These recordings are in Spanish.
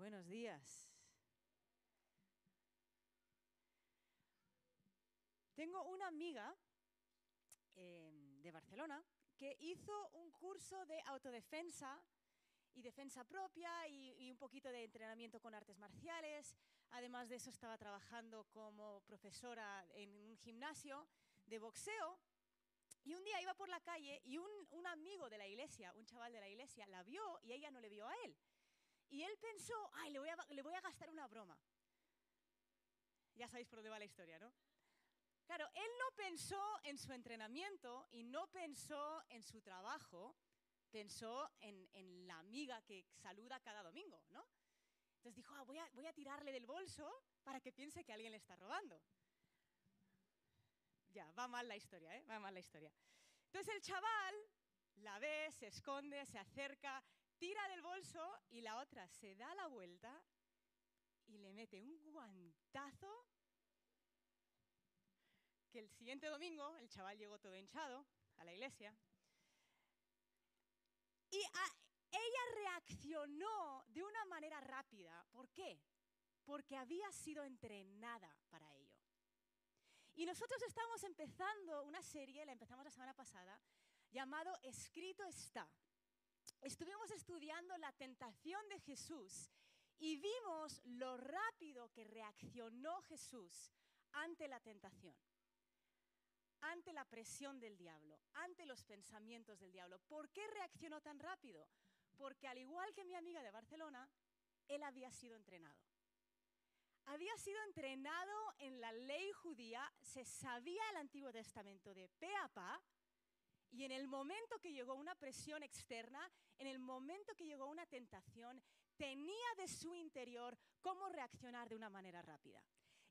Buenos días. Tengo una amiga eh, de Barcelona que hizo un curso de autodefensa y defensa propia y, y, un poquito de entrenamiento con artes marciales. Además de eso estaba trabajando como profesora en un gimnasio de boxeo. Y un día iba por la calle y un, un amigo de la iglesia, un chaval de la iglesia, la vio y ella no le vio a él. Y él pensó, ay, le voy, a, gastar una broma. Ya sabéis por dónde va la historia, ¿no? Claro, él no pensó en su entrenamiento y no pensó en su trabajo, pensó en, en la amiga que saluda cada domingo, ¿no? Entonces dijo, ah, voy, a, voy a tirarle del bolso para que piense que alguien le está robando. Ya, va mal la historia, ¿eh? Va mal la historia. Entonces el chaval la ve, se esconde, se acerca, tira del bolso y la otra se da la vuelta y le mete un guantazo que el siguiente domingo el chaval llegó todo hinchado a la iglesia y ella reaccionó de una manera rápida. ¿Por qué? Porque había sido entrenada para ello. Y nosotros estamos empezando una serie, la empezamos la semana pasada, llamado Escrito está. Estuvimos estudiando la tentación de Jesús y vimos lo rápido que reaccionó Jesús ante la tentación, ante la presión del diablo, ante los pensamientos del diablo. ¿Por qué reaccionó tan rápido? Porque al igual que mi amiga de Barcelona, él había sido entrenado había sido entrenado en la ley judía, se sabía el Antiguo Testamento de pe a pa, y en el momento que llegó una presión externa, en el momento que llegó una tentación, tenía de su interior cómo reaccionar de una manera rápida.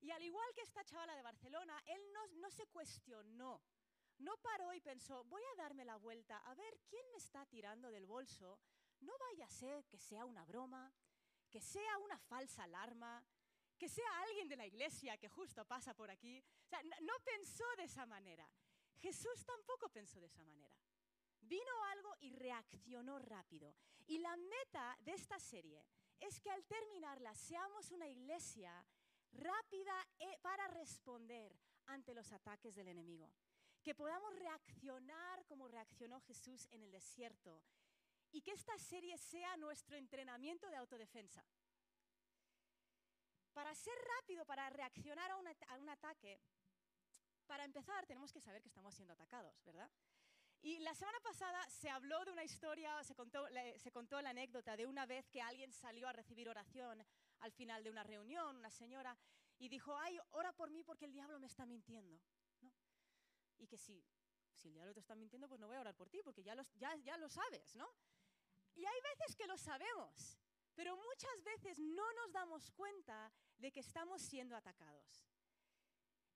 Y al igual que esta chavala de Barcelona, él no, no se cuestionó, no paró y pensó, voy a darme la vuelta a ver quién me está tirando del bolso, no vaya a ser que sea una broma, que sea una falsa alarma, que sea alguien de la iglesia que justo pasa por aquí. O sea, no, pensó de esa manera. Jesús tampoco pensó de esa manera. Vino algo y reaccionó rápido. Y la meta de esta serie es que al terminarla seamos una iglesia rápida e, para responder ante los ataques del enemigo. Que podamos reaccionar como reaccionó Jesús en el desierto. Y que esta serie sea nuestro entrenamiento de autodefensa. Para ser rápido, para reaccionar a un ataque, para empezar tenemos que saber que estamos siendo atacados, ¿verdad? Y la semana pasada se habló de una historia, se contó, se contó, la anécdota de una vez que alguien salió a recibir oración al final de una reunión, una señora, y dijo, ay, ora por mí porque el diablo me está mintiendo. ¿no? Y que si, si el diablo te está mintiendo, pues no voy a orar por ti porque ya lo sabes, ¿no? Y hay veces que lo sabemos, pero muchas veces no nos damos cuenta de que estamos siendo atacados.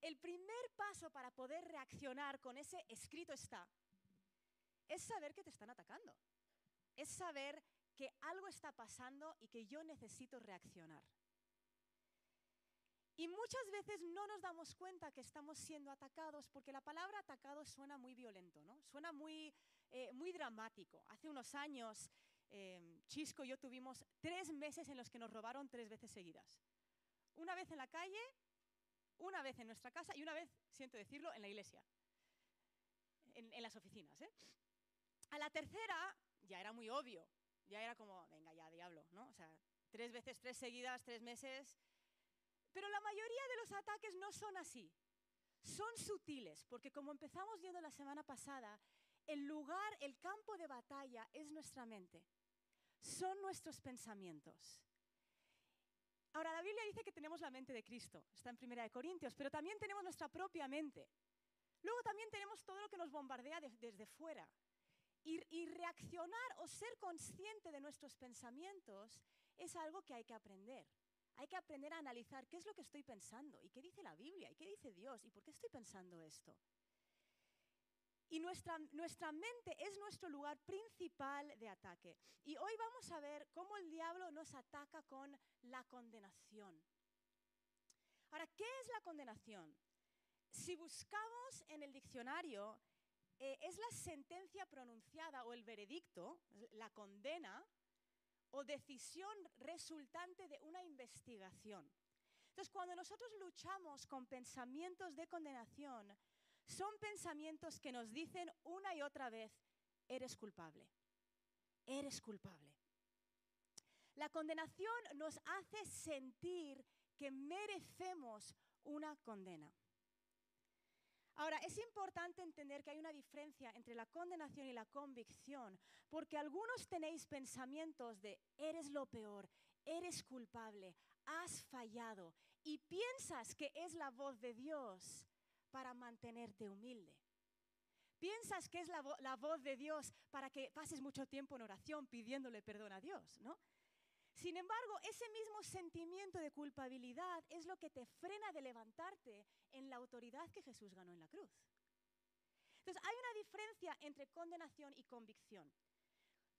El primer paso para poder reaccionar con ese escrito está es saber que te están atacando. Es saber que algo está pasando y que yo necesito reaccionar. Y muchas veces no nos damos cuenta que estamos siendo atacados porque la palabra atacado suena muy violento, ¿no? Suena muy, eh, muy dramático. Hace unos años eh, Chisco y yo tuvimos tres meses en los que nos robaron tres veces seguidas. Una vez en la calle, una vez en nuestra casa y una vez, siento decirlo, en la iglesia, en, las oficinas. ¿eh? A la tercera ya era muy obvio, ya era como, venga ya, diablo, ¿no? O sea, tres veces, tres seguidas, tres meses. Pero la mayoría de los ataques no son así. Son sutiles, porque como empezamos viendo la semana pasada, el lugar, el campo de batalla es nuestra mente son nuestros pensamientos. Ahora, la Biblia dice que tenemos la mente de Cristo, está en Primera de Corintios, pero también tenemos nuestra propia mente. Luego también tenemos todo lo que nos bombardea desde fuera. y, reaccionar o ser consciente de nuestros pensamientos es algo que hay que aprender. Hay que aprender a analizar qué es lo que estoy pensando y qué dice la Biblia y qué dice Dios y por qué estoy pensando esto. Y nuestra, nuestra mente es nuestro lugar principal de ataque. Y hoy vamos a ver cómo el diablo nos ataca con la condenación. Ahora, ¿qué es la condenación? Si buscamos en el diccionario, eh, es la sentencia pronunciada o el veredicto, la condena o decisión resultante de una investigación. Entonces, cuando nosotros luchamos con pensamientos de condenación, son pensamientos que nos dicen una y otra vez, eres culpable, eres culpable. La condenación nos hace sentir que merecemos una condena. Ahora, es importante entender que hay una diferencia entre la condenación y la convicción, porque algunos tenéis pensamientos de eres lo peor, eres culpable, has fallado y piensas que es la voz de Dios para mantenerte humilde. Piensas que es la, la voz de Dios para que pases mucho tiempo en oración pidiéndole perdón a Dios, ¿no? Sin embargo, ese mismo sentimiento de culpabilidad es lo que te frena de levantarte en la autoridad que Jesús ganó en la cruz. Entonces, hay una diferencia entre condenación y convicción.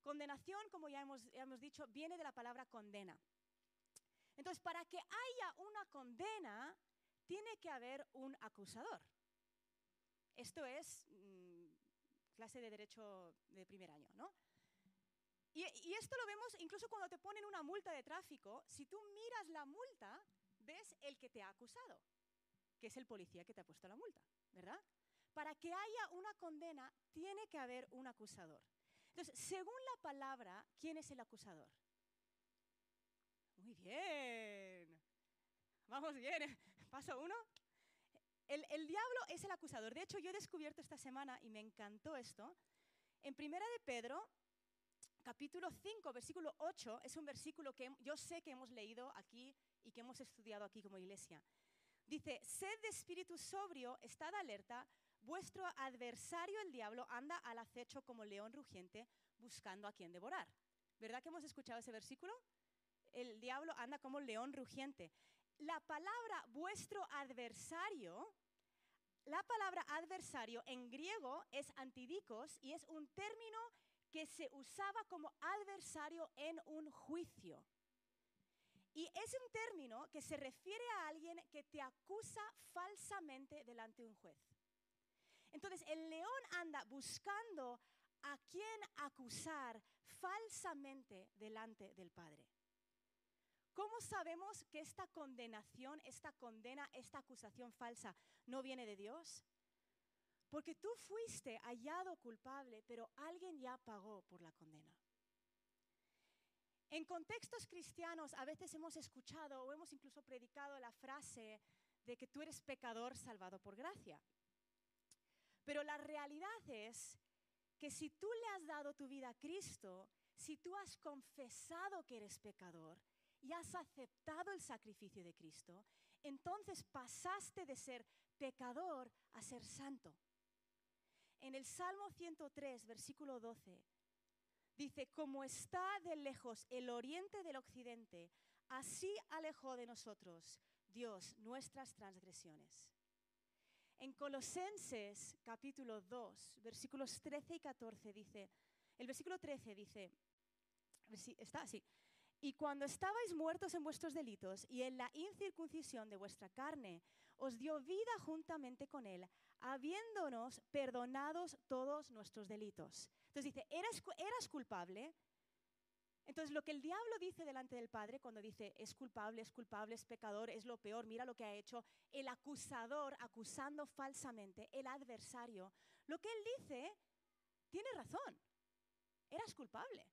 Condenación, como ya hemos, hemos dicho, viene de la palabra condena. Entonces, para que haya una condena, tiene que haber un acusador. Esto es mm, clase de derecho de primer año, ¿no? Y, esto lo vemos incluso cuando te ponen una multa de tráfico. Si tú miras la multa, ves el que te ha acusado, que es el policía que te ha puesto la multa, ¿verdad? Para que haya una condena, tiene que haber un acusador. Entonces, según la palabra, ¿quién es el acusador? Muy bien. Vamos bien. Paso uno. El, diablo es el acusador. De hecho, yo he descubierto esta semana, y me encantó esto, en Primera de Pedro, capítulo 5, versículo 8, es un versículo que yo sé que hemos leído aquí y que hemos estudiado aquí como iglesia. Dice, sed de espíritu sobrio, estad alerta, vuestro adversario el diablo anda al acecho como león rugiente buscando a quien devorar. ¿Verdad que hemos escuchado ese versículo? El diablo anda como león rugiente. La palabra vuestro adversario, la palabra adversario en griego es antidicos y es un término que se usaba como adversario en un juicio. Y es un término que se refiere a alguien que te acusa falsamente delante de un juez. Entonces, el león anda buscando a quién acusar falsamente delante del Padre. ¿Cómo sabemos que esta condenación, esta condena, esta acusación falsa no viene de Dios? Porque tú fuiste hallado culpable, pero alguien ya pagó por la condena. En contextos cristianos a veces hemos escuchado o hemos incluso predicado la frase de que tú eres pecador salvado por gracia. Pero la realidad es que si tú le has dado tu vida a Cristo, si tú has confesado que eres pecador y has aceptado el sacrificio de Cristo, entonces pasaste de ser pecador a ser santo. En el Salmo 103, versículo 12, dice, como está de lejos el oriente del occidente, así alejó de nosotros Dios nuestras transgresiones. En Colosenses capítulo 2, versículos 13 y 14 dice, el versículo 13 dice, está así, y cuando estabais muertos en vuestros delitos y en la incircuncisión de vuestra carne, os dio vida juntamente con él, habiéndonos perdonados todos nuestros delitos. Entonces dice, ¿eras, eras culpable? Entonces lo que el diablo dice delante del Padre cuando dice, es culpable, es culpable, es pecador, es lo peor, mira lo que ha hecho, el acusador acusando falsamente, el adversario, lo que él dice tiene razón, eras culpable.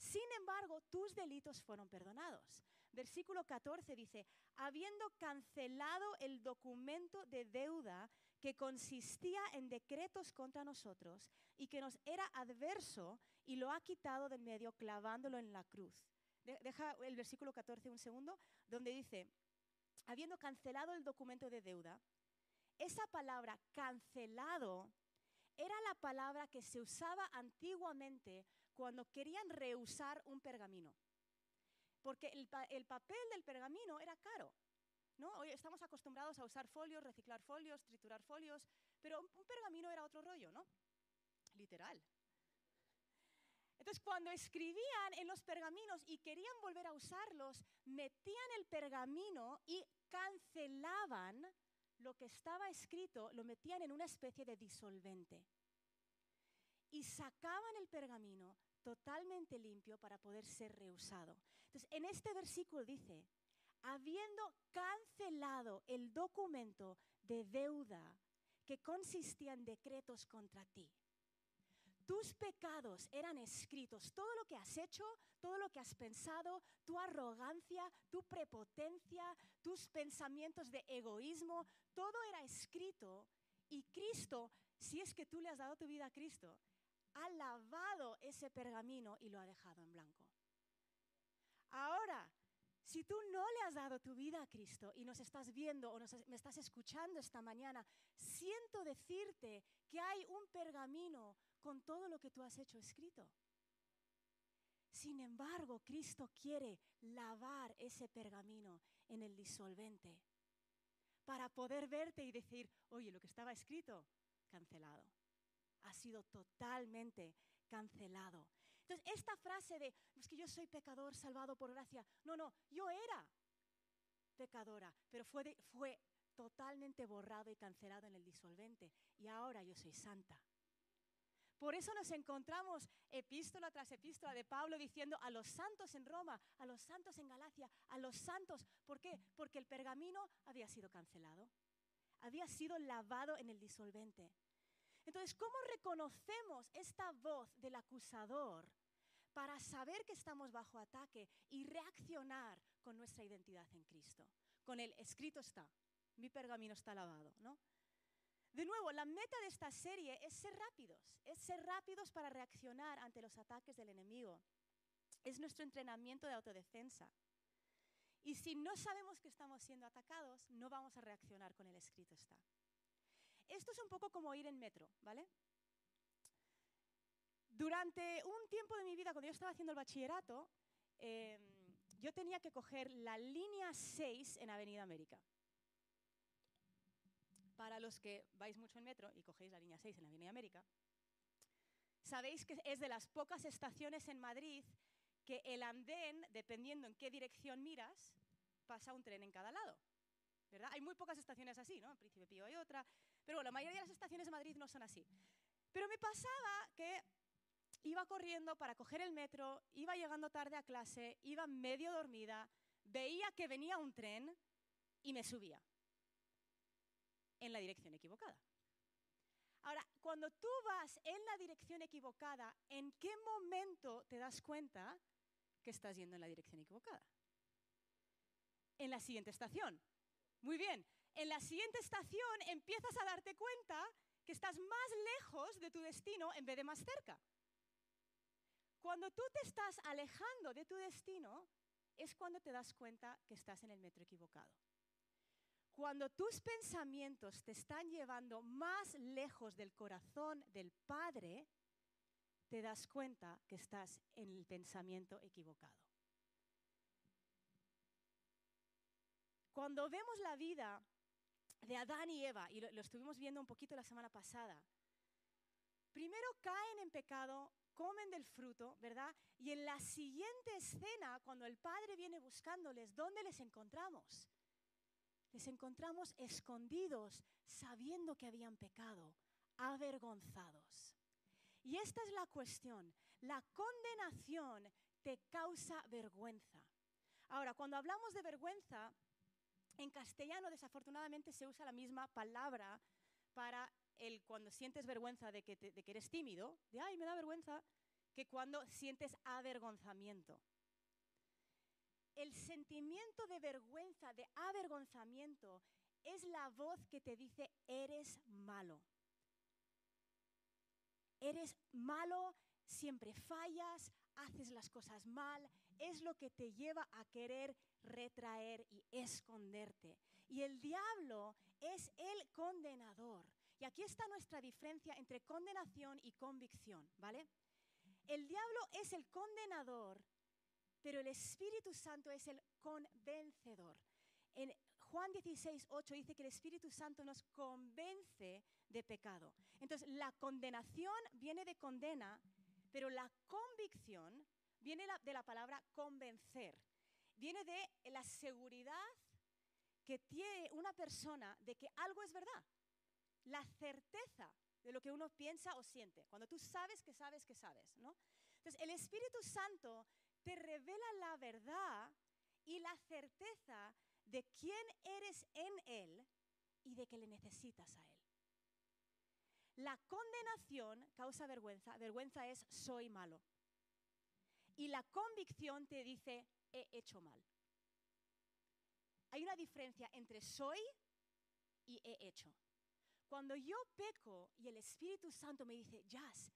Sin embargo, tus delitos fueron perdonados. Versículo 14 dice, habiendo cancelado el documento de deuda que consistía en decretos contra nosotros y que nos era adverso y lo ha quitado del medio clavándolo en la cruz. deja el versículo 14 un segundo, donde dice, habiendo cancelado el documento de deuda, esa palabra cancelado era la palabra que se usaba antiguamente cuando querían reusar un pergamino. Porque el, el papel del pergamino era caro. ¿no? Hoy estamos acostumbrados a usar folios, reciclar folios, triturar folios, pero un pergamino era otro rollo, ¿no? Literal. Entonces, cuando escribían en los pergaminos y querían volver a usarlos, metían el pergamino y cancelaban lo que estaba escrito, lo metían en una especie de disolvente. Y sacaban el pergamino, totalmente limpio para poder ser reusado. Entonces, en este versículo dice, habiendo cancelado el documento de deuda que consistía en decretos contra ti. Tus pecados eran escritos, todo lo que has hecho, todo lo que has pensado, tu arrogancia, tu prepotencia, tus pensamientos de egoísmo, todo era escrito y Cristo, si es que tú le has dado tu vida a Cristo, ha lavado ese pergamino y lo ha dejado en blanco. Ahora, si tú no le has dado tu vida a Cristo y nos estás viendo o me estás escuchando esta mañana, siento decirte que hay un pergamino con todo lo que tú has hecho escrito. Sin embargo, Cristo quiere lavar ese pergamino en el disolvente para poder verte y decir, oye, lo que estaba escrito, cancelado. Ha sido totalmente cancelado. Entonces, esta frase de, es que yo soy pecador salvado por gracia, no, no, yo era pecadora, pero fue, fue totalmente borrado y cancelado en el disolvente. Y ahora yo soy santa. Por eso nos encontramos epístola tras epístola de Pablo diciendo a los santos en Roma, a los santos en Galacia, a los santos. ¿Por qué? Porque el pergamino había sido cancelado, había sido lavado en el disolvente. Entonces, ¿cómo reconocemos esta voz del acusador para saber que estamos bajo ataque y reaccionar con nuestra identidad en Cristo. Con el escrito está, mi pergamino está lavado, ¿no? De nuevo, la meta de esta serie es ser rápidos, es ser rápidos para reaccionar ante los ataques del enemigo. Es nuestro entrenamiento de autodefensa. Y si no sabemos que estamos siendo atacados, no vamos a reaccionar con el escrito está. Esto es un poco como ir en metro, ¿vale? Durante un tiempo de mi vida, cuando yo estaba haciendo el bachillerato, em, yo tenía que coger la línea 6 en Avenida América. Para los que vais mucho en metro y cogéis la línea 6 en Avenida América, sabéis que es de las pocas estaciones en Madrid que el andén, dependiendo en qué dirección miras, pasa un tren en cada lado. ¿verdad? Hay muy pocas estaciones así, ¿no? En Príncipe Pío hay otra, pero bueno, la mayoría de las estaciones de Madrid no son así. Pero me pasaba que iba corriendo para coger el metro, iba llegando tarde a clase, iba medio dormida, veía que venía un tren y me subía en la dirección equivocada. Ahora, cuando tú vas en la dirección equivocada, ¿en qué momento te das cuenta que estás yendo en la dirección equivocada? En la siguiente estación. Muy bien, en la siguiente estación empiezas a darte cuenta que estás más lejos de tu destino en vez de más cerca. Cuando tú te estás alejando de tu destino, es cuando te das cuenta que estás en el metro equivocado. Cuando tus pensamientos te están llevando más lejos del corazón del Padre, te das cuenta que estás en el pensamiento equivocado. Cuando vemos la vida de Adán y Eva, y lo, lo, estuvimos viendo un poquito la semana pasada, primero caen en pecado comen del fruto, ¿verdad? Y en la siguiente escena, cuando el Padre viene buscándoles, ¿dónde les encontramos? Les encontramos escondidos, sabiendo que habían pecado, avergonzados. Y esta es la cuestión. La condenación te causa vergüenza. Ahora, cuando hablamos de vergüenza, en castellano desafortunadamente se usa la misma palabra para el cuando sientes vergüenza de que, de que eres tímido, de ay, me da vergüenza, que cuando sientes avergonzamiento. El sentimiento de vergüenza, de avergonzamiento, es la voz que te dice, eres malo. Eres malo, siempre fallas, haces las cosas mal, es lo que te lleva a querer retraer y esconderte. Y el diablo es el condenador. Y aquí está nuestra diferencia entre condenación y convicción, ¿vale? El diablo es el condenador, pero el Espíritu Santo es el convencedor. En Juan 16, 8 dice que el Espíritu Santo nos convence de pecado. Entonces, la condenación viene de condena, pero la convicción viene de la palabra convencer. Viene de la seguridad que tiene una persona de que algo es verdad la certeza de lo que uno piensa o siente, cuando tú sabes que sabes que sabes, ¿no? Entonces, el Espíritu Santo te revela la verdad y la certeza de quién eres en Él y de que le necesitas a Él. La condenación causa vergüenza. Vergüenza es soy malo. Y la convicción te dice he hecho mal. Hay una diferencia entre soy y he hecho. Cuando yo peco y el Espíritu Santo me dice, Jazz,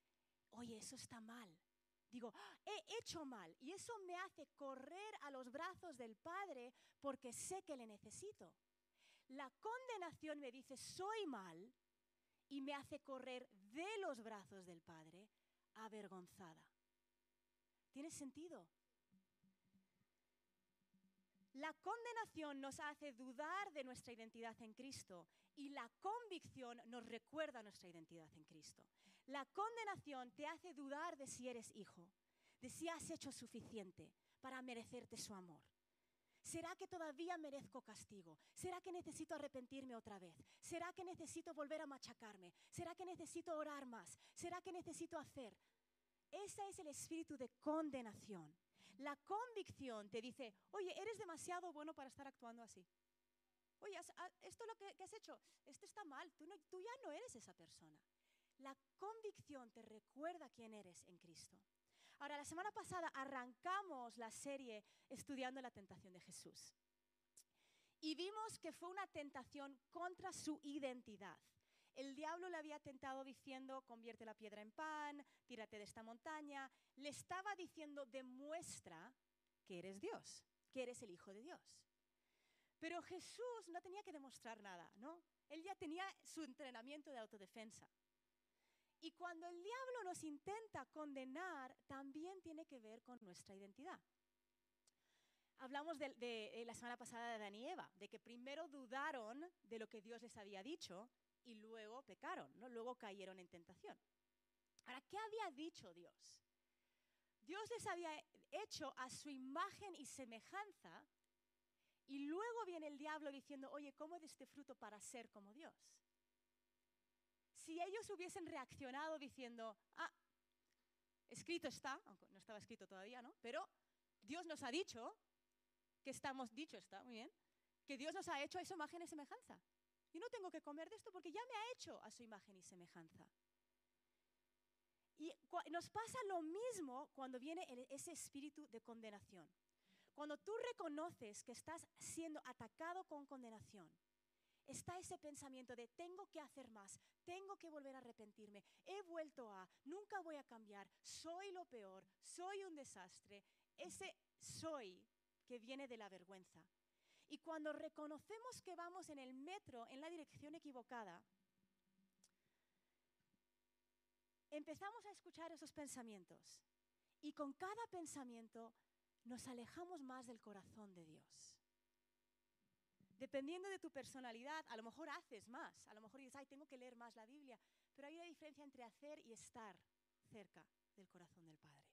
oye, eso está mal. Digo, ah, he hecho mal. Y eso me hace correr a los brazos del Padre porque sé que le necesito. La condenación me dice, soy mal, y me hace correr de los brazos del Padre avergonzada. ¿Tiene sentido? La condenación nos hace dudar de nuestra identidad en Cristo y la convicción nos recuerda nuestra identidad en Cristo. La condenación te hace dudar de si eres hijo, de si has hecho suficiente para merecerte su amor. ¿Será que todavía merezco castigo? ¿Será que necesito arrepentirme otra vez? ¿Será que necesito volver a machacarme? ¿Será que necesito orar más? ¿Será que necesito hacer? Ese es el espíritu de condenación. La convicción te dice, oye, eres demasiado bueno para estar actuando así. Oye, esto lo que, has hecho, esto está mal, tú, tú ya no eres esa persona. La convicción te recuerda quién eres en Cristo. Ahora, la semana pasada arrancamos la serie estudiando la tentación de Jesús. Y vimos que fue una tentación contra su identidad. El diablo le había tentado diciendo, convierte la piedra en pan, tírate de esta montaña. Le estaba diciendo, demuestra que eres Dios, que eres el Hijo de Dios. Pero Jesús no tenía que demostrar nada, ¿no? Él ya tenía su entrenamiento de autodefensa. Y cuando el diablo nos intenta condenar, también tiene que ver con nuestra identidad. Hablamos de, la semana pasada de Adán y Eva, de que primero dudaron de lo que Dios les había dicho y luego pecaron, ¿no? luego cayeron en tentación. Ahora, ¿qué había dicho Dios? Dios les había hecho a su imagen y semejanza y luego viene el diablo diciendo, oye, ¿cómo de este fruto para ser como Dios? si ellos hubiesen reaccionado diciendo, ah, escrito está, aunque no estaba escrito todavía, ¿no? Pero Dios nos ha dicho que estamos, dicho está, muy bien, que Dios nos ha hecho a su imagen y semejanza. Y no tengo que comer de esto porque ya me ha hecho a su imagen y semejanza. Y nos pasa lo mismo cuando viene ese espíritu de condenación. Cuando tú reconoces que estás siendo atacado con condenación, está ese pensamiento de tengo que hacer más, tengo que volver a arrepentirme, he vuelto a, nunca voy a cambiar, soy lo peor, soy un desastre. Ese soy que viene de la vergüenza. Y cuando reconocemos que vamos en el metro en la dirección equivocada, empezamos a escuchar esos pensamientos. Y con cada pensamiento nos alejamos más del corazón de Dios. Dependiendo de tu personalidad, a lo mejor haces más, a lo mejor dices, ay, tengo que leer más la Biblia, pero hay una diferencia entre hacer y estar cerca del corazón del Padre.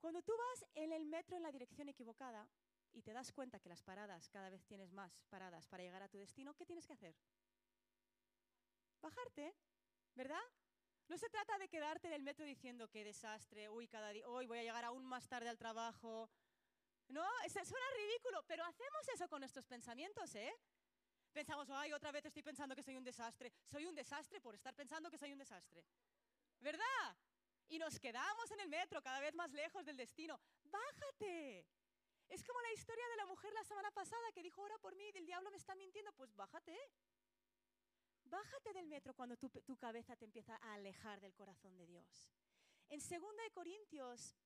Cuando tú vas en el metro en la dirección equivocada y te das cuenta que las paradas, cada vez tienes más paradas para llegar a tu destino, ¿qué tienes que hacer? Bajarte, ¿verdad? No se trata de quedarte en el metro diciendo qué desastre, uy, cada día, hoy voy a llegar aún más tarde al trabajo, ¿No? Suena ridículo, pero hacemos eso con nuestros pensamientos, ¿eh? Pensamos, ay, otra vez estoy pensando que soy un desastre. Soy un desastre por estar pensando que soy un desastre. ¿Verdad? Y nos quedamos en el metro cada vez más lejos del destino. Bájate. Es como la historia de la mujer la semana pasada que dijo, ora por mí, el diablo me está mintiendo. Pues bájate. Bájate del metro cuando tu, tu cabeza te empieza a alejar del corazón de Dios. En 2 Corintios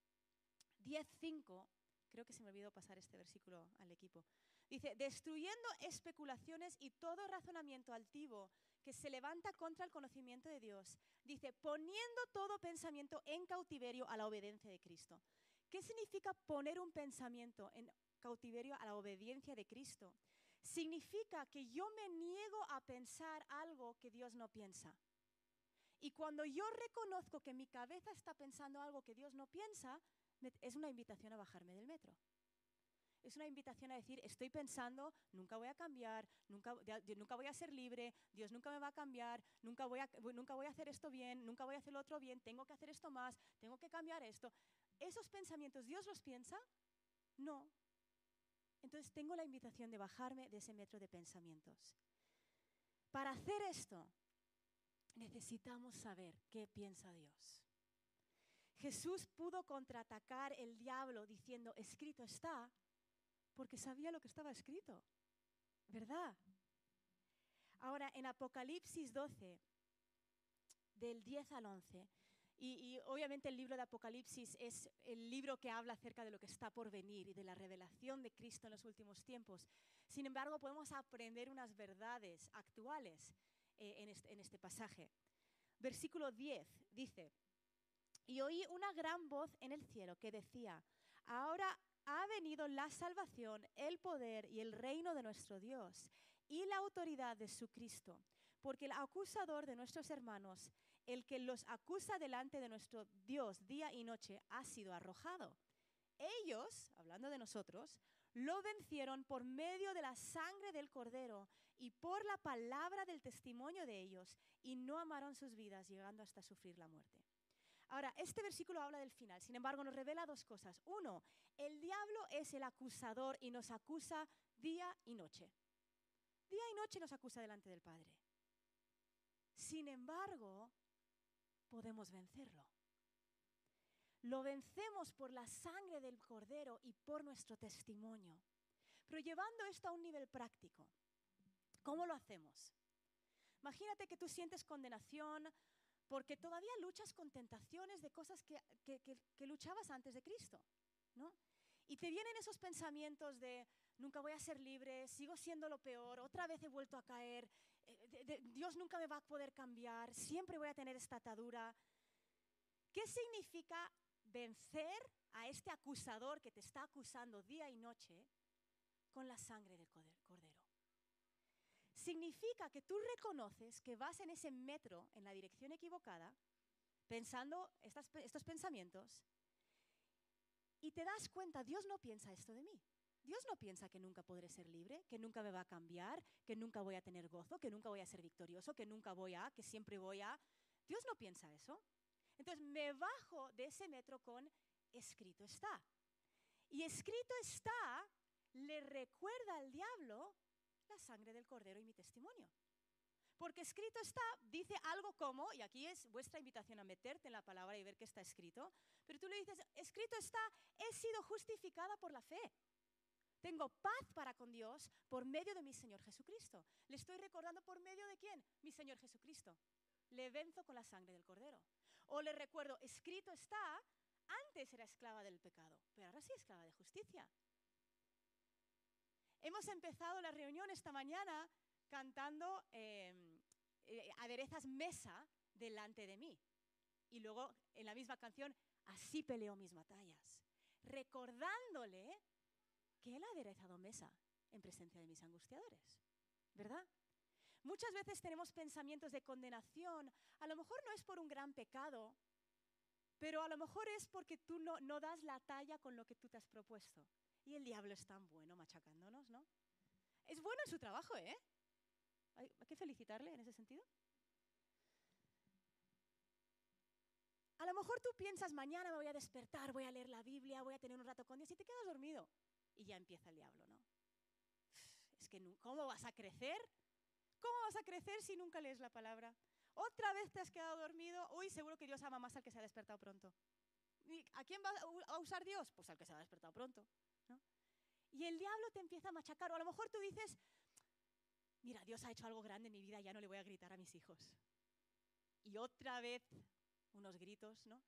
10.5 Creo que se me olvidó pasar este versículo al equipo. Dice, destruyendo especulaciones y todo razonamiento altivo que se levanta contra el conocimiento de Dios. Dice, poniendo todo pensamiento en cautiverio a la obediencia de Cristo. ¿Qué significa poner un pensamiento en cautiverio a la obediencia de Cristo? Significa que yo me niego a pensar algo que Dios no piensa. Y cuando yo reconozco que mi cabeza está pensando algo que Dios no piensa, es una invitación a bajarme del metro. es una invitación a decir, estoy pensando, nunca voy a cambiar, nunca, nunca voy a ser libre, Dios nunca me va a cambiar, nunca voy a, nunca voy a hacer esto bien, nunca voy a hacer lo otro bien, tengo que hacer esto más, tengo que cambiar esto. ¿Esos pensamientos Dios los piensa? No. Entonces tengo la invitación de bajarme de ese metro de pensamientos. Para hacer esto, necesitamos saber qué piensa Dios. Jesús pudo contraatacar el diablo diciendo, escrito está, porque sabía lo que estaba escrito, ¿verdad? Ahora, en Apocalipsis 12, del 10 al 11, y, obviamente el libro de Apocalipsis es el libro que habla acerca de lo que está por venir y de la revelación de Cristo en los últimos tiempos. Sin embargo, podemos aprender unas verdades actuales eh, en, este, en este pasaje. Versículo 10 dice, y oí una gran voz en el cielo que decía, ahora ha venido la salvación, el poder y el reino de nuestro Dios y la autoridad de su Cristo, porque el acusador de nuestros hermanos, el que los acusa delante de nuestro Dios día y noche, ha sido arrojado. Ellos, hablando de nosotros, lo vencieron por medio de la sangre del cordero y por la palabra del testimonio de ellos, y no amaron sus vidas, llegando hasta sufrir la muerte. Ahora, este versículo habla del final, sin embargo nos revela dos cosas. Uno, el diablo es el acusador y nos acusa día y noche. Día y noche nos acusa delante del Padre. Sin embargo, podemos vencerlo. Lo vencemos por la sangre del cordero y por nuestro testimonio. Pero llevando esto a un nivel práctico, ¿cómo lo hacemos? Imagínate que tú sientes condenación porque todavía luchas con tentaciones de cosas que, luchabas antes de Cristo, ¿no? Y te vienen esos pensamientos de, nunca voy a ser libre, sigo siendo lo peor, otra vez he vuelto a caer, Dios nunca me va a poder cambiar, siempre voy a tener esta atadura. ¿Qué significa vencer a este acusador que te está acusando día y noche con la sangre del cordero? significa que tú reconoces que vas en ese metro en la dirección equivocada, pensando estos pensamientos, y te das cuenta, Dios no piensa esto de mí. Dios no piensa que nunca podré ser libre, que nunca me va a cambiar, que nunca voy a tener gozo, que nunca voy a ser victorioso, que nunca voy a, que siempre voy a. Dios no piensa eso. Entonces me bajo de ese metro con escrito está. Y escrito está le recuerda al diablo la sangre del cordero y mi testimonio. Porque escrito está, dice algo como, y aquí es vuestra invitación a meterte en la palabra y ver qué está escrito, pero tú le dices, escrito está, he sido justificada por la fe. Tengo paz para con Dios por medio de mi Señor Jesucristo. Le estoy recordando por medio de quién? Mi Señor Jesucristo. Le venzo con la sangre del cordero. O le recuerdo, escrito está, antes era esclava del pecado, pero ahora sí esclava de justicia. Hemos empezado la reunión esta mañana cantando em, eh, aderezas mesa delante de mí. Y luego en la misma canción, así peleo mis batallas, recordándole que Él ha aderezado mesa en presencia de mis angustiadores. ¿Verdad? Muchas veces tenemos pensamientos de condenación, a lo mejor no es por un gran pecado, pero a lo mejor es porque tú no, no das la talla con lo que tú te has propuesto. Y el diablo es tan bueno machacándonos, ¿no? Es bueno en su trabajo, ¿eh? Hay, que felicitarle en ese sentido. A lo mejor tú piensas, mañana me voy a despertar, voy a leer la Biblia, voy a tener un rato con Dios y te quedas dormido. Y ya empieza el diablo, ¿no? Es que, ¿cómo vas a crecer? ¿Cómo vas a crecer si nunca lees la palabra? Otra vez te has quedado dormido. Uy, seguro que Dios ama más al que se ha despertado pronto. ¿Y ¿A quién va a usar Dios? Pues al que se ha despertado pronto. Y el diablo te empieza a machacar. O a lo mejor tú dices, mira, Dios ha hecho algo grande en mi vida, ya no le voy a gritar a mis hijos. Y otra vez unos gritos, ¿no?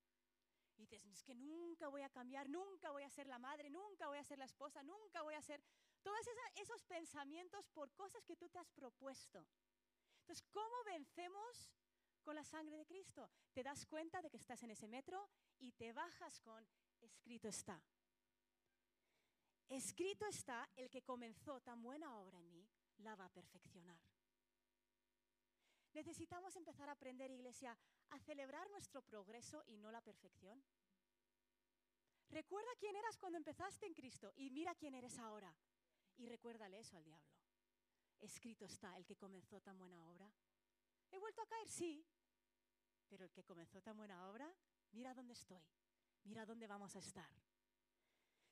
Y dices, es que nunca voy a cambiar, nunca voy a ser la madre, nunca voy a ser la esposa, nunca voy a ser... Todos esos pensamientos por cosas que tú te has propuesto. Entonces, ¿cómo vencemos con la sangre de Cristo? Te das cuenta de que estás en ese metro y te bajas con, escrito está. Escrito está, el que comenzó tan buena obra en mí, la va a perfeccionar. Necesitamos empezar a aprender, iglesia, a celebrar nuestro progreso y no la perfección. Recuerda quién eras cuando empezaste en Cristo y mira quién eres ahora. Y recuérdale eso al diablo. Escrito está, el que comenzó tan buena obra. ¿He vuelto a caer? Sí. Pero el que comenzó tan buena obra, mira dónde estoy. Mira dónde vamos a estar.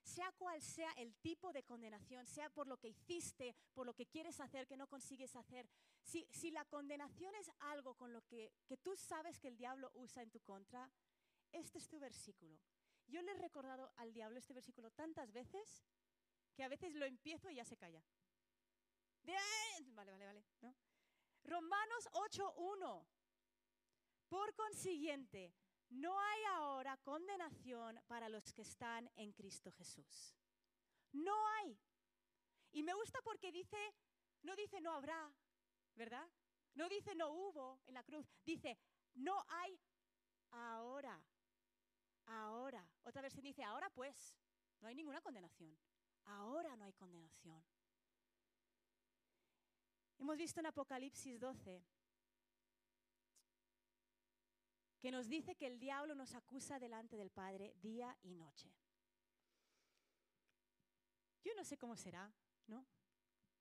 Sea cual sea el tipo de condenación, sea por lo que hiciste, por lo que quieres hacer, que no consigues hacer, si, la condenación es algo con lo que, que tú sabes que el diablo usa en tu contra, este es tu versículo. Yo le he recordado al diablo este versículo tantas veces que a veces lo empiezo y ya se calla. vale, vale, vale. ¿no? Romanos 8.1. Por consiguiente, no hay ahora condenación para los que están en Cristo Jesús. No hay. Y me gusta porque dice, no dice no habrá, ¿verdad? No dice no hubo en la cruz, dice no hay ahora. Ahora. Otra se dice ahora pues, no hay ninguna condenación. Ahora no hay condenación. Hemos visto en Apocalipsis 12 que nos dice que el diablo nos acusa delante del Padre día y noche. Yo no sé cómo será, ¿no?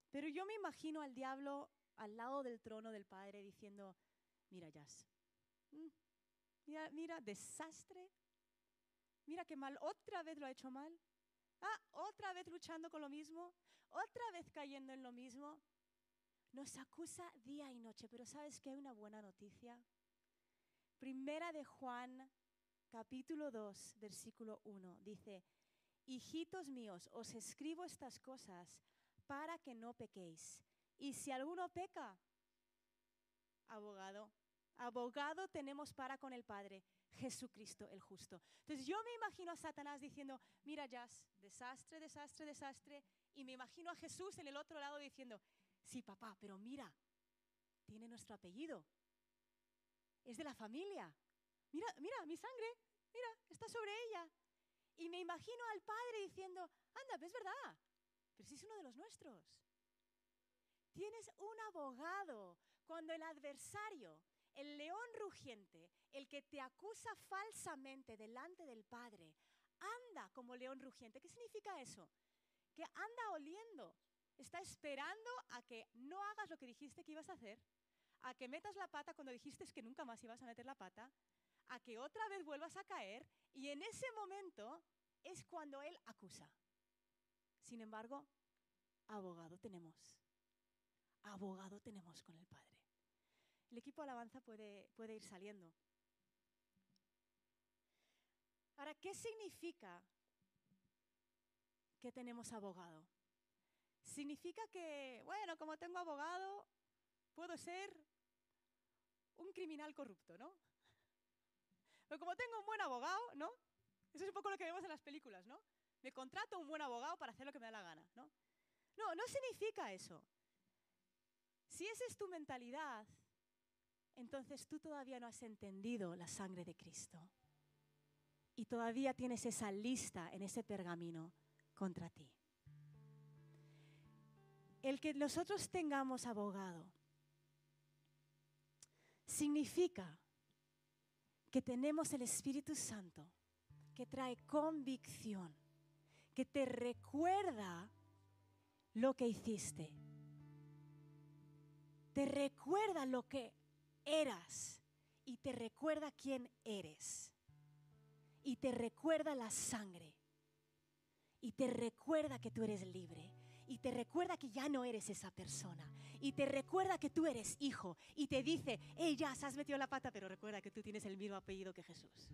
Pero yo me imagino al diablo al lado del trono del Padre diciendo, mira, Jazz, mm, mira, mira, desastre, mira qué mal, otra vez lo ha hecho mal, ah, otra vez luchando con lo mismo, otra vez cayendo en lo mismo. Nos acusa día y noche, pero ¿sabes que hay una buena noticia? Primera de Juan, capítulo 2, versículo 1, dice, Hijitos míos, os escribo estas cosas para que no pequéis. Y si alguno peca, abogado, abogado tenemos para con el Padre, Jesucristo el justo. Entonces yo me imagino a Satanás diciendo, mira Jazz, desastre, desastre, desastre. Y me imagino a Jesús en el otro lado diciendo, sí papá, pero mira, tiene nuestro apellido, es de la familia. Mira, mira, mi sangre, mira, está sobre ella. Y me imagino al padre diciendo, anda, es verdad, pero si es uno de los nuestros. Tienes un abogado cuando el adversario, el león rugiente, el que te acusa falsamente delante del Padre, anda como león rugiente. ¿Qué significa eso? Que anda oliendo, está esperando a que no hagas lo que dijiste que ibas a hacer a que metas la pata cuando dijiste que nunca más ibas a meter la pata, a que otra vez vuelvas a caer y en ese momento es cuando Él acusa. Sin embargo, abogado tenemos. Abogado tenemos con el Padre. El equipo alabanza puede, puede ir saliendo. Ahora, ¿qué significa que tenemos abogado? Significa que, bueno, como tengo abogado, puedo ser un criminal corrupto, ¿no? Pero como tengo un buen abogado, ¿no? Eso es un poco lo que vemos en las películas, ¿no? Me contrato un buen abogado para hacer lo que me da la gana, ¿no? No, no significa eso. Si esa es tu mentalidad, entonces tú todavía no has entendido la sangre de Cristo. Y todavía tienes esa lista en ese pergamino contra ti. El que nosotros tengamos abogado significa que tenemos el Espíritu Santo que trae convicción, que te recuerda lo que hiciste, te recuerda lo que eras y te recuerda quién eres. Y te recuerda la sangre. Y te recuerda que tú eres libre. Y te recuerda que ya no eres esa persona. Y te recuerda que tú eres hijo. Y te dice, hey, ya, has metido la pata, pero recuerda que tú tienes el mismo apellido que Jesús.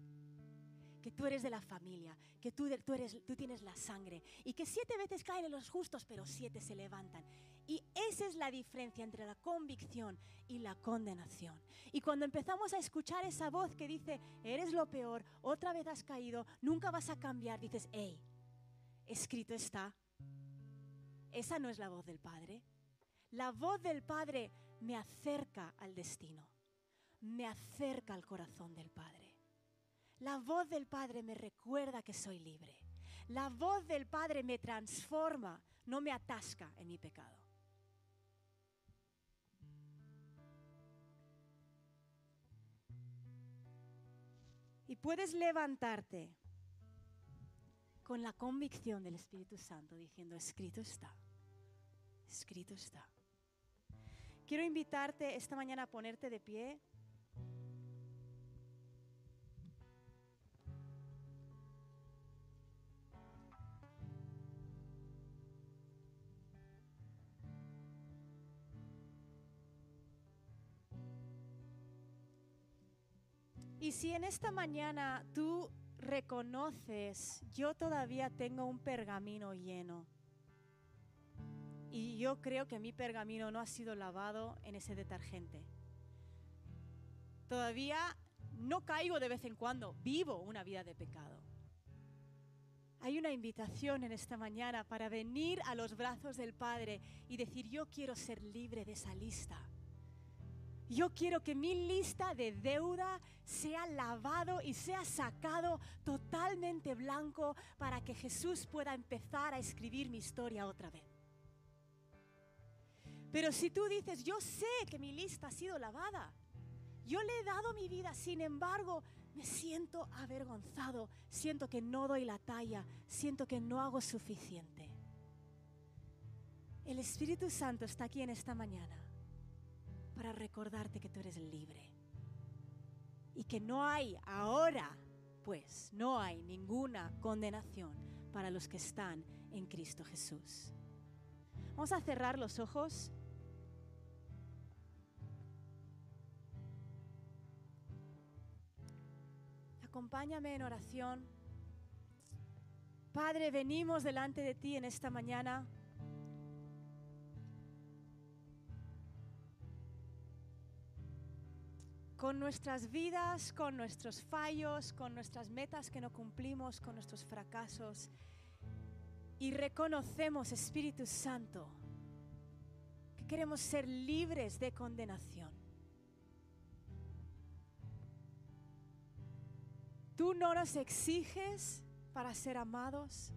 Que tú eres de la familia, que tú, tú, eres, tú tienes la sangre y que siete veces caen en los justos, pero siete se levantan. Y esa es la diferencia entre la convicción y la condenación. Y cuando empezamos a escuchar esa voz que dice, eres lo peor, otra vez has caído, nunca vas a cambiar, dices, hey, escrito está. Esa no es la voz del Padre. La voz del Padre me acerca al destino, me acerca al corazón del Padre. La voz del Padre me recuerda que soy libre. La voz del Padre me transforma, no me atasca en mi pecado. Y puedes levantarte con la convicción del Espíritu Santo diciendo, escrito está, escrito está. Quiero invitarte esta mañana a ponerte de pie. Si en esta mañana tú reconoces, yo todavía tengo un pergamino lleno. Y yo creo que mi pergamino no ha sido lavado en ese detergente. Todavía no caigo de vez en cuando, vivo una vida de pecado. Hay una invitación en esta mañana para venir a los brazos del Padre y decir, yo quiero ser libre de esa lista. Yo quiero que mi lista de deuda sea lavado y sea sacado totalmente blanco para que Jesús pueda empezar a escribir mi historia otra vez. Pero si tú dices, yo sé que mi lista ha sido lavada, yo le he dado mi vida, sin embargo, me siento avergonzado, siento que no doy la talla, siento que no hago suficiente. El Espíritu Santo está aquí en esta mañana para recordarte que tú eres libre y que no hay ahora, pues, no hay ninguna condenación para los que están en Cristo Jesús. Vamos a cerrar los ojos. Acompáñame en oración. Padre, venimos delante de ti en esta mañana. Con nuestras vidas, con nuestros fallos, con nuestras metas que no cumplimos, con nuestros fracasos. Y reconocemos, Espíritu Santo, que queremos ser libres de condenación. Tú no nos exiges para ser amados.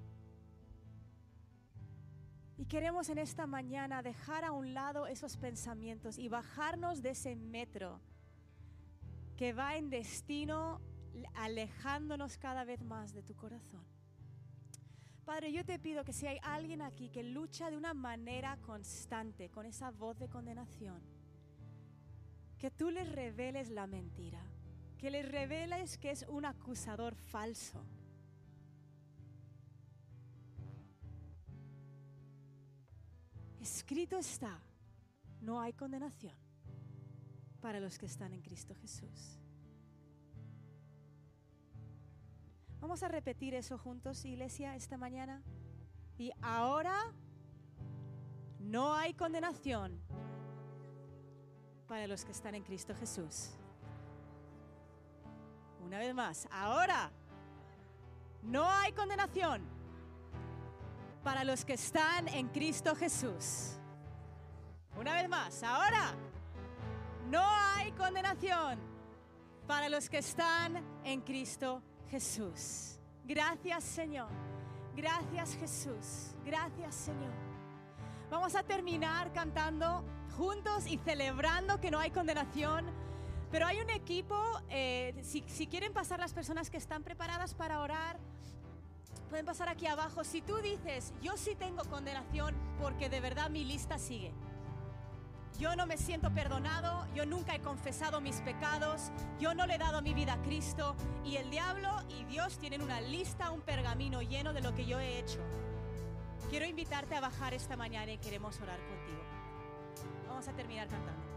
Y queremos en esta mañana dejar a un lado esos pensamientos y bajarnos de ese metro que va en destino alejándonos cada vez más de tu corazón. Padre, yo te pido que si hay alguien aquí que lucha de una manera constante con esa voz de condenación, que tú les reveles la mentira, que les reveles que es un acusador falso. Escrito está, no hay condenación para los que están en Cristo Jesús. Vamos a repetir eso juntos, iglesia, esta mañana. Y ahora no hay condenación para los que están en Cristo Jesús. Una vez más, ahora no hay condenación para los que están en Cristo Jesús. Una vez más, ahora no hay condenación para los que están en Cristo Jesús. Gracias Señor. Gracias Jesús. Gracias Señor. Vamos a terminar cantando juntos y celebrando que no hay condenación. Pero hay un equipo, eh, si, si quieren pasar las personas que están preparadas para orar, pueden pasar aquí abajo. Si tú dices, yo sí tengo condenación porque de verdad mi lista sigue yo no me siento perdonado, yo nunca he confesado mis pecados, yo no le he dado mi vida a Cristo y el diablo y Dios tienen una lista, un pergamino lleno de lo que yo he hecho. Quiero invitarte a bajar esta mañana y queremos orar contigo. Vamos a terminar cantando.